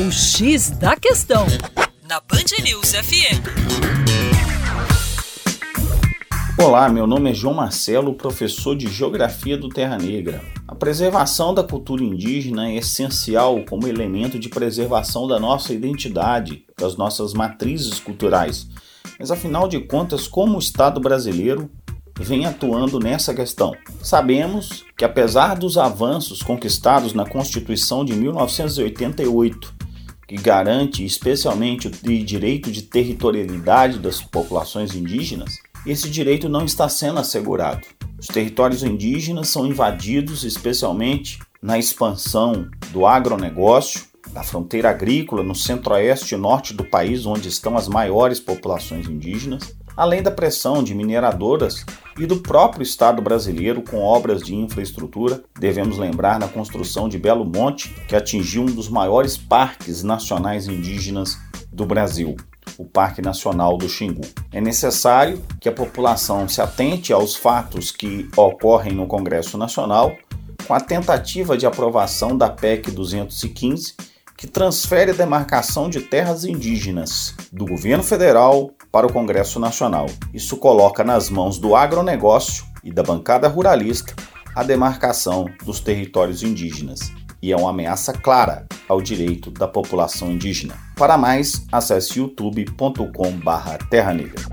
O X da Questão, na Band News FM. Olá, meu nome é João Marcelo, professor de Geografia do Terra Negra. A preservação da cultura indígena é essencial como elemento de preservação da nossa identidade, das nossas matrizes culturais. Mas afinal de contas, como o Estado brasileiro vem atuando nessa questão. Sabemos que, apesar dos avanços conquistados na Constituição de 1988, que garante especialmente o direito de territorialidade das populações indígenas, esse direito não está sendo assegurado. Os territórios indígenas são invadidos especialmente na expansão do agronegócio, da fronteira agrícola no centro-oeste e norte do país, onde estão as maiores populações indígenas, além da pressão de mineradoras e do próprio Estado brasileiro com obras de infraestrutura. Devemos lembrar na construção de Belo Monte, que atingiu um dos maiores parques nacionais indígenas do Brasil o Parque Nacional do Xingu. É necessário que a população se atente aos fatos que ocorrem no Congresso Nacional com a tentativa de aprovação da PEC 215 que transfere a demarcação de terras indígenas do governo federal para o Congresso Nacional. Isso coloca nas mãos do agronegócio e da bancada ruralista a demarcação dos territórios indígenas e é uma ameaça clara ao direito da população indígena. Para mais, acesse youtube.com/terra negra.